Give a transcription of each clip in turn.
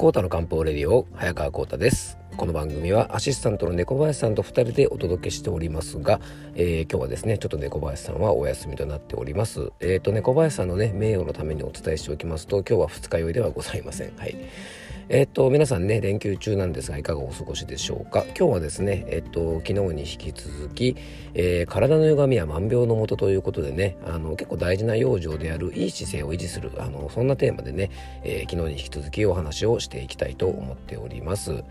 コータの漢方レディオ早川コータです。この番組はアシスタントの猫林さんと2人でお届けしておりますが、えー、今日はですねちょっと猫林さんはお休みとなっております。えっ、ー、と猫林さんのね名誉のためにお伝えしておきますと今日は二日酔いではございません。はい。えっと、皆さんね、連休中なんですが、いかがお過ごしでしょうか？今日はですね、えっと、昨日に引き続き、えー、体の歪みは万病のもとということでね、あの、結構大事な養生であるいい姿勢を維持する、あの、そんなテーマでね、えー、昨日に引き続きお話をしていきたいと思っております。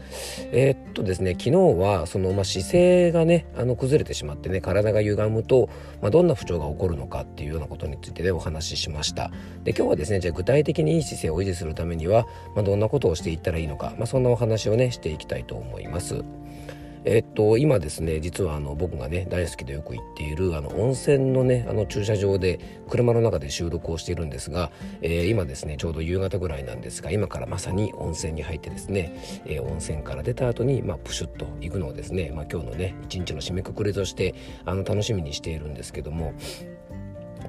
えー、っとですね、昨日は、その、まあ、姿勢がね、あの、崩れてしまってね、体が歪むと、まあ、どんな不調が起こるのかっていうようなことについてで、ね、お話ししました。で、今日はですね、じゃあ具体的にいい姿勢を維持するためには、まあ、どんなことをしてしていったらいいのか、まあ、そんなお話をねしていきたいと思います。えっと、今ですね実はあの僕がね大好きでよく行っているあの温泉のねあの駐車場で車の中で収録をしているんですが、えー、今ですねちょうど夕方ぐらいなんですが今からまさに温泉に入ってですね、えー、温泉から出た後にまあプシュッと行くのをですね、まあ、今日のね一日の締めくくりとしてあの楽しみにしているんですけども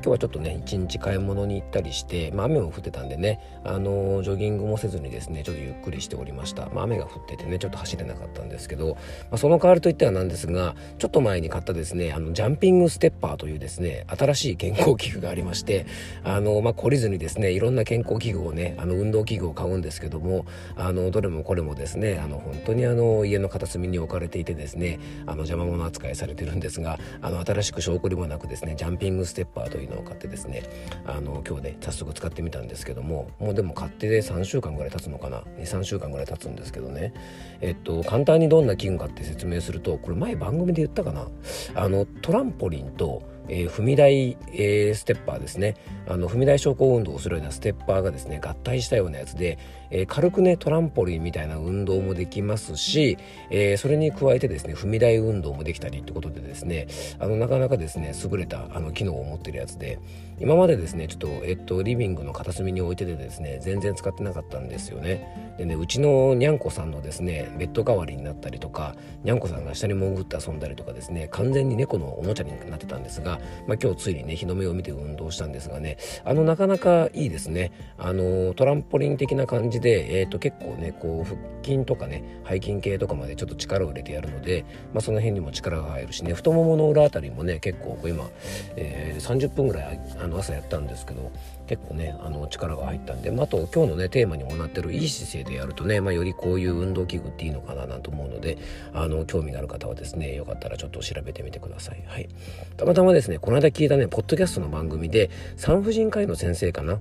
今日はちょっとね一日買い物に行ったりして、まあ、雨も降ってたんでねあのジョギングもせずにですねちょっとゆっくりしておりました、まあ、雨が降っててねちょっと走れなかったんですけど、まあ、その代わりといってはなんですがちょっと前に買ったですねあのジャンピングステッパーというですね新しい健康器具がありましてあの、まあ、懲りずにですねいろんな健康器具をねあの運動器具を買うんですけどもあのどれもこれもですねあの本当にあの家の片隅に置かれていてですねあの邪魔者扱いされてるんですがあの新しく証拠りもなくですねジャンピングステッパーというのを買ってですねあの今日ね早速使ってみたんですけどももうでも買ってで3週間ぐらい経つのかな？23週間ぐらい経つんですけどね。えっと簡単にどんな器具かって説明するとこれ前番組で言ったかな？あのトランポリンとえー、踏み台、えー、ステッパーですね。あの踏み台昇降運動をするようなステッパーがですね合体したようなやつで、えー、軽くねトランポリンみたいな運動もできますし、えー、それに加えてですね踏み台運動もできたりってことでですねあのなかなかですね優れたあの機能を持ってるやつで今までですねちょっと、えっと、リビングの片隅に置いててですね全然使ってなかったんですよね。でねうちのにゃんこさんのですねベッド代わりになったりとかにゃんこさんが下に潜って遊んだりとかですね完全に猫のおもちゃになってたんですが、まあ、今日ついにね日の目を見て運動したんですがねあのなかなかいいですね。あのトランポリン的な感じで、えーと、結構ねこう腹筋とかね背筋系とかまでちょっと力を入れてやるので、まあ、その辺にも力が入るしね太ももの裏あたりもね結構今、えー、30分ぐらいあの朝やったんですけど結構ねあの力が入ったんで、まあ、あと今日のねテーマにもなってるいい姿勢でやるとね、まあ、よりこういう運動器具っていいのかななんて思うのであの興味がある方はですねよかったらちょっと調べてみてください。はい、たまたまですねこの間聞いたねポッドキャストの番組で産婦人科医の先生かな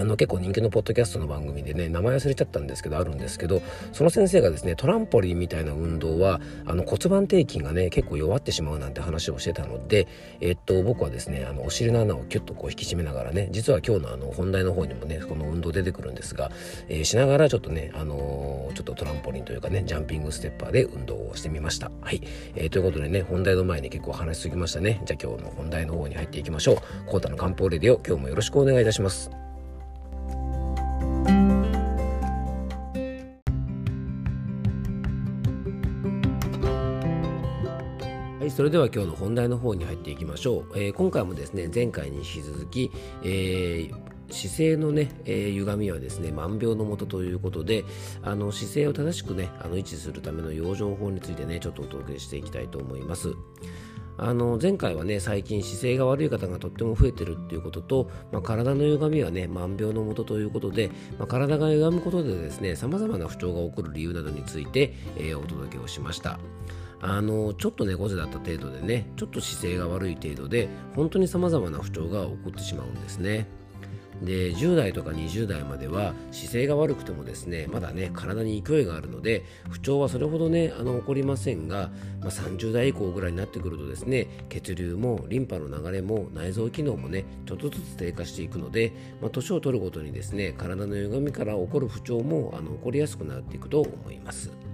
あの結構人気のポッドキャストの番組でね名前忘れちゃったんですけどあるんですけどその先生がですねトランポリンみたいな運動はあの骨盤底筋がね結構弱ってしまうなんて話をしてたのでえっと僕はですねあのお尻の穴をキュッとこう引き締めながらね実は今日のあの本題の方にもねこの運動出てくるんですが、えー、しながらちょっとねあのー、ちょっとトランポリンというかねジャンピングステッパーで運動をしてみました。はい、えー、ということでね本題の前に結構話しすぎましたね。じゃあ今日の本題の方に入っていきましょう。コータの漢方レディオ今日もよろしくお願いいたします。それでは今日の本題の方に入っていきましょう。えー、今回もですね、前回に引き続き、えー、姿勢のね、えー、歪みはですね、万病のもとということで、あの姿勢を正しくね、あの位置するための養生法についてね、ちょっとお届けしていきたいと思います。あの前回はね最近姿勢が悪い方がとっても増えてるっていうことと、まあ、体の歪みはね万病のもとということで、まあ、体が歪むことでですね様々な不調が起こる理由などについて、えー、お届けをしましたあのちょっと猫背だった程度でねちょっと姿勢が悪い程度で本当に様々な不調が起こってしまうんですねで10代とか20代までは姿勢が悪くてもですねまだね体に勢いがあるので不調はそれほどねあの起こりませんが、まあ、30代以降ぐらいになってくるとですね血流もリンパの流れも内臓機能もねちょっとずつ低下していくので、まあ、年を取るごとにですね体の歪みから起こる不調もあの起こりやすくなっていくと思います。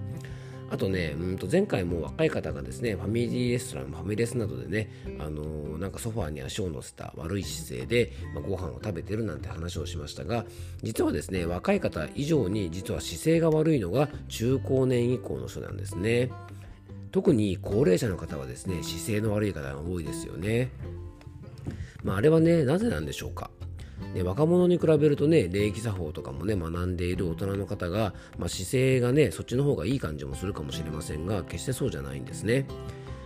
あとね、うんと前回も若い方がですね、ファミリーレストラン、ファミレスなどでね、あのー、なんかソファーに足を乗せた悪い姿勢で、まあ、ご飯を食べてるなんて話をしましたが、実はですね、若い方以上に実は姿勢が悪いのが中高年以降の人なんですね。特に高齢者の方はですね、姿勢の悪い方が多いですよね。まあ、あれはね、なぜなんでしょうか？で若者に比べるとね礼儀作法とかもね学んでいる大人の方が、まあ、姿勢がねそっちの方がいい感じもするかもしれませんが決してそうじゃないんですね。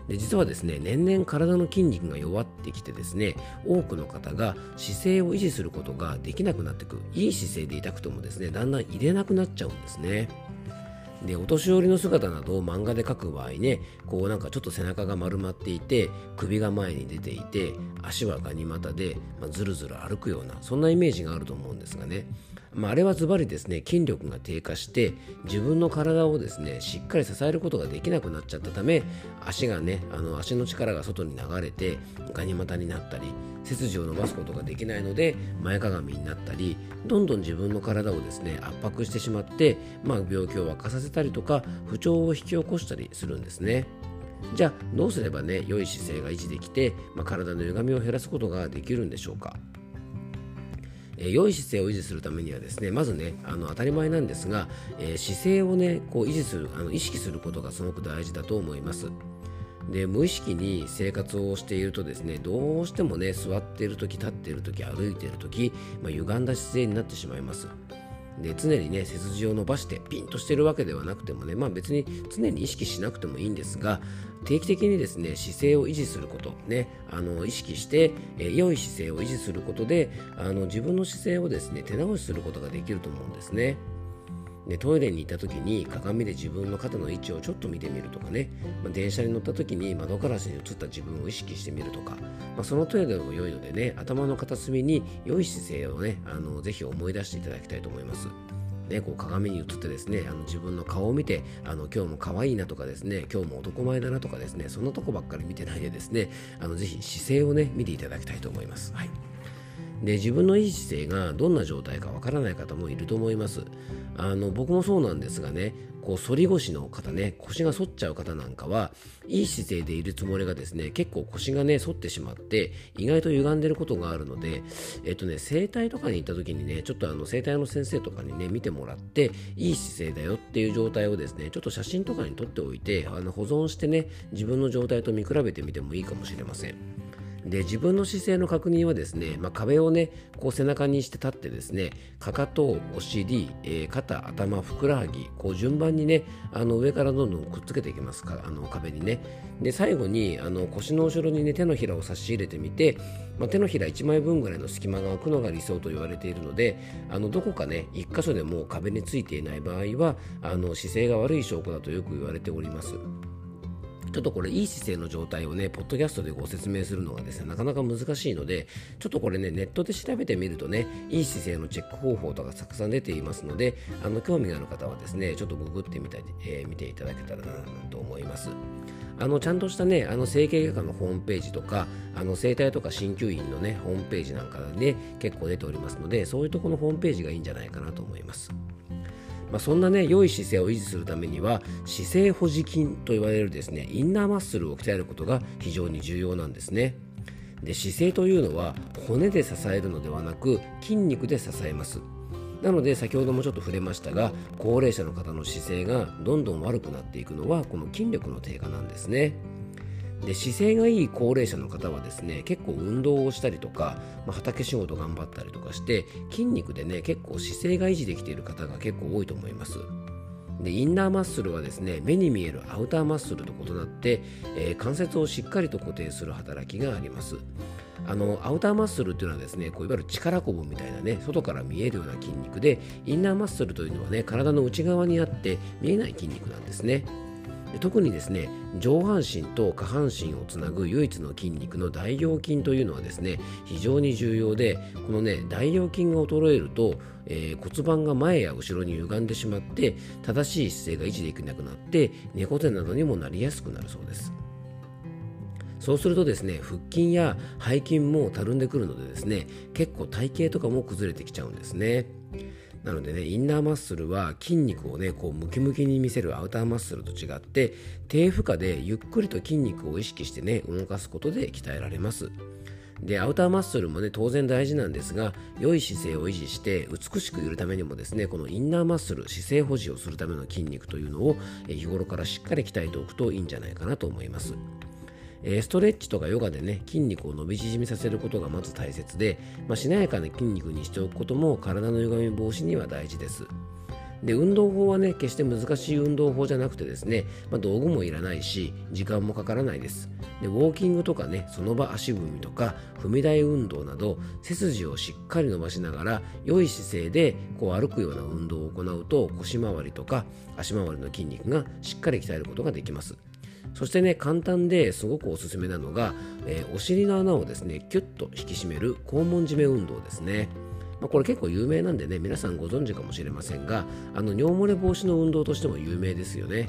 で実はですね年々体の筋肉が弱ってきてですね多くの方が姿勢を維持することができなくなってくいい姿勢でいたくてもですねだんだん入れなくなっちゃうんですね。でお年寄りの姿などを漫画で描く場合ねこうなんかちょっと背中が丸まっていて首が前に出ていて足はガニ股で、まあ、ずるずる歩くようなそんなイメージがあると思うんですがね、まあ、あれはズバリですね筋力が低下して自分の体をですねしっかり支えることができなくなっちゃったため足がねあの足の力が外に流れてガニ股になったり背筋を伸ばすことができないので前かがみになったりどんどん自分の体をですね圧迫してしまって、まあ、病気を沸かさせたりとか不調を引き起こしたりするんですね。じゃあどうすればね良い姿勢が維持できて、まあ、体の歪みを減らすことができるんでしょうか？え、良い姿勢を維持するためにはですねまずねあの当たり前なんですが、え、姿勢をねこう維持するあの意識することがすごく大事だと思います。で無意識に生活をしているとですねどうしてもね座っている時立っている時歩いている時、まあ、歪んだ姿勢になってしまいますで常にね背筋を伸ばしてピンとしてるわけではなくてもねまあ別に常に意識しなくてもいいんですが定期的にですね姿勢を維持することねあの意識して、えー、良い姿勢を維持することであの自分の姿勢をですね手直しすることができると思うんですね。でトイレに行った時に鏡で自分の肩の位置をちょっと見てみるとかね、まあ、電車に乗った時に窓ガラスに映った自分を意識してみるとか、まあ、その程度でも良いのでね頭の片隅に良い姿勢をねあのぜひ思い出していただきたいと思います。ね、こう鏡に映ってですねあの自分の顔を見てあの今日も可愛いなとかですね今日も男前だなとかですねそんなとこばっかり見てないでですねあのぜひ姿勢をね見ていただきたいと思います。はいで自分のいい姿勢がどんな状態かわからない方もいると思いますあの僕もそうなんですがねこう反り腰の方ね腰が反っちゃう方なんかはいい姿勢でいるつもりがですね結構腰がね反ってしまって意外と歪んでることがあるのでえっとね整体とかに行った時にねちょっとあの整体の先生とかにね見てもらっていい姿勢だよっていう状態をですねちょっと写真とかに撮っておいてあの保存してね自分の状態と見比べてみてもいいかもしれません。で自分の姿勢の確認はですね、まあ、壁をねこう背中にして立ってですねかかとお尻、えー、肩頭ふくらはぎこう順番にねあの上からどんどんくっつけていきますかあの壁にねで最後にあの腰の後ろにね手のひらを差し入れてみて、まあ、手のひら1枚分ぐらいの隙間が空くのが理想と言われているのであのどこかね1箇所でも壁についていない場合はあの姿勢が悪い証拠だとよく言われております。ちょっとこれいい姿勢の状態をね、ポッドキャストでご説明するのがですね、なかなか難しいので、ちょっとこれね、ネットで調べてみるとね、いい姿勢のチェック方法とかたくさん出ていますので、あの、興味がある方はですね、ちょっとググってみたい、えー、見ていただけたらなと思います。あのちゃんとしたね、あの整形外科のホームページとか、あの整体とか鍼灸院のね、ホームページなんかで、ね、結構出ておりますので、そういうところのホームページがいいんじゃないかなと思います。まあ、そんなね良い姿勢を維持するためには姿勢保持筋と言われるですねインナーマッスルを鍛えることが非常に重要なんですね。で姿勢というのは骨で支えるのではなく筋肉で支えます。なので先ほどもちょっと触れましたが高齢者の方の姿勢がどんどん悪くなっていくのはこの筋力の低下なんですね。で姿勢がいい高齢者の方はですね結構運動をしたりとか、まあ、畑仕事頑張ったりとかして筋肉でね結構姿勢が維持できている方が結構多いと思います。でインナーマッスルはですね目に見えるアウターマッスルと異なって、えー、関節をしっかりと固定する働きがあります。あのアウターマッスルっていうのはですねこういわゆる力こぶみたいなね外から見えるような筋肉でインナーマッスルというのはね体の内側にあって見えない筋肉なんですね。特にですね上半身と下半身をつなぐ唯一の筋肉の大腰筋というのはですね非常に重要でこのね大腰筋が衰えると、えー、骨盤が前や後ろに歪んでしまって正しい姿勢が維持できなくなって猫背などにもなりやすくなるそうです。そうするとですね腹筋や背筋もたるんでくるのでですね結構体型とかも崩れてきちゃうんですね。なのでねインナーマッスルは筋肉をねこうムキムキに見せるアウターマッスルと違って低負荷でゆっくりと筋肉を意識してね動かすことで鍛えられます。でアウターマッスルもね当然大事なんですが良い姿勢を維持して美しくいるためにもですねこのインナーマッスル姿勢保持をするための筋肉というのを日頃からしっかり鍛えておくといいんじゃないかなと思います。えー、ストレッチとかヨガでね筋肉を伸び縮みさせることがまず大切で、まあ、しなやかな筋肉にしておくことも体の歪み防止には大事です。で運動法はね決して難しい運動法じゃなくてですね、まあ、道具もいらないし時間もかからないです。でウォーキングとかねその場足踏みとか踏み台運動など背筋をしっかり伸ばしながら良い姿勢でこう歩くような運動を行うと腰回りとか足回りの筋肉がしっかり鍛えることができます。そしてね簡単ですごくおすすめなのが、えー、お尻の穴をですねキュッと引き締める肛門締め運動ですね。まあ、これ結構有名なんでね皆さんご存知かもしれませんがあの尿漏れ防止の運動としても有名ですよね。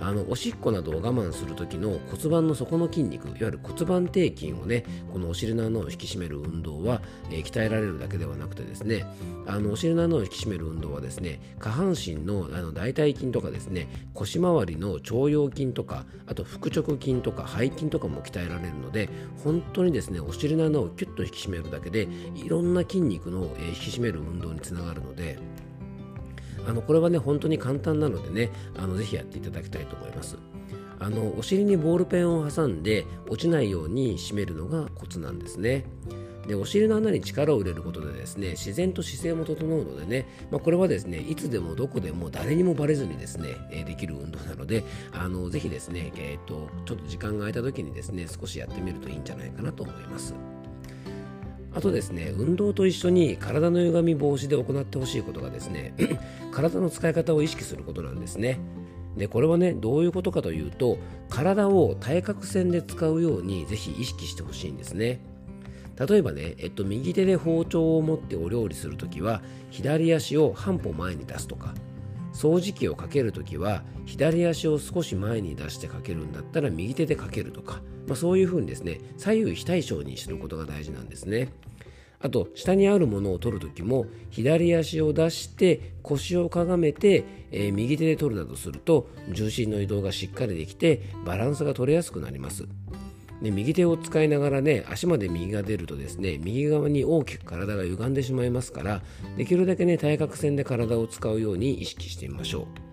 あのおしっこなどを我慢する時の骨盤の底の筋肉いわゆる骨盤底筋をねこのお尻の穴を引き締める運動は、えー、鍛えられるだけではなくてですねあのお尻の穴を引き締める運動はですね下半身のあの大腿筋とかですね腰回りの腸腰筋とかあと腹直筋とか背筋とかも鍛えられるので本当にですねお尻の穴をキュッと引き締めるだけでいろんな筋肉の、えー、引き締める運動につながるのであのこれはね本当に簡単なのでねあのぜひやっていただきたいと思いますあのお尻にボールペンを挟んで落ちないように締めるのがコツなんですねでお尻の穴に力を入れることでですね自然と姿勢も整うのでね、まあ、これはですねいつでもどこでも誰にもバレずにですね、えできる運動なのであのぜひですね、えーとちょっと時間が空いた時にですね少しやってみるといいんじゃないかなと思います。あとですね運動と一緒に体の歪み防止で行ってほしいことがですね 体の使い方を意識することなんですね。でこれはねどういうことかというと体を対角線で使うようにぜひ意識してほしいんですね。例えばね、えっと、右手で包丁を持ってお料理するときは左足を半歩前に出すとか掃除機をかけるときは左足を少し前に出してかけるんだったら右手でかけるとか、まあ、そういうふうにですね左右非対称にすることが大事なんですね。あと下にあるものを取るときも左足を出して腰をかがめて、えー、右手で取るなどすると重心の移動がしっかりできてバランスが取れやすくなります。で右手を使いながらね足まで右が出るとですね右側に大きく体が歪んでしまいますからできるだけね対角線で体を使うように意識してみましょう。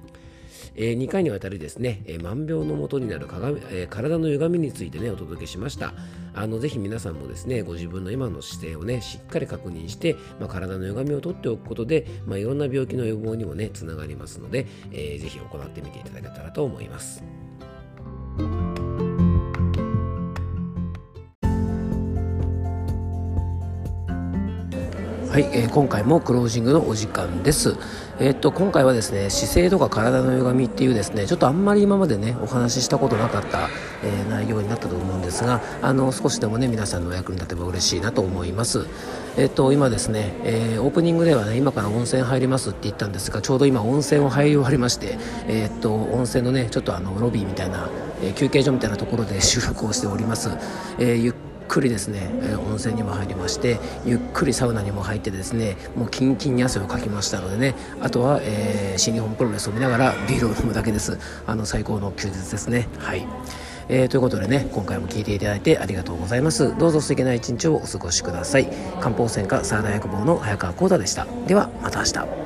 えー、2回にわたりですね、えー、万病のもとになる鏡、えー、体の歪みについてねお届けしましたあのぜひ皆さんもですねご自分の今の姿勢をねしっかり確認して、まあ、体の歪みをとっておくことで、まあ、いろんな病気の予防にもねつながりますので、えー、ぜひ行ってみていただけたらと思います。はい、えー、今回もクロージングのお時間です。えー、っと今回はですね姿勢とか体の歪みっていうですねちょっとあんまり今までねお話ししたことなかった、えー、内容になったと思うんですがあの少しでもね皆さんのお役に立てば嬉しいなと思います。えー、っと今ですね、えオープニングではね今から温泉入りますって言ったんですがちょうど今温泉を入り終わりまして、えっと温泉のねちょっとあのロビーみたいな、え休憩所みたいなところで収録をしております。えゆっくりですね、え温泉にも入りましてゆっくりサウナにも入ってですねもうキンキンに汗をかきましたのでねあとは、えー、新日本プロレスを見ながらビールを飲むだけです。あの最高の休日ですね。はい。えー、ということでね今回も聞いていただいてありがとうございます。どうぞ素敵な一日をお過ごしください。漢方専科サーダ薬房の早川幸太でした。ではまた明日。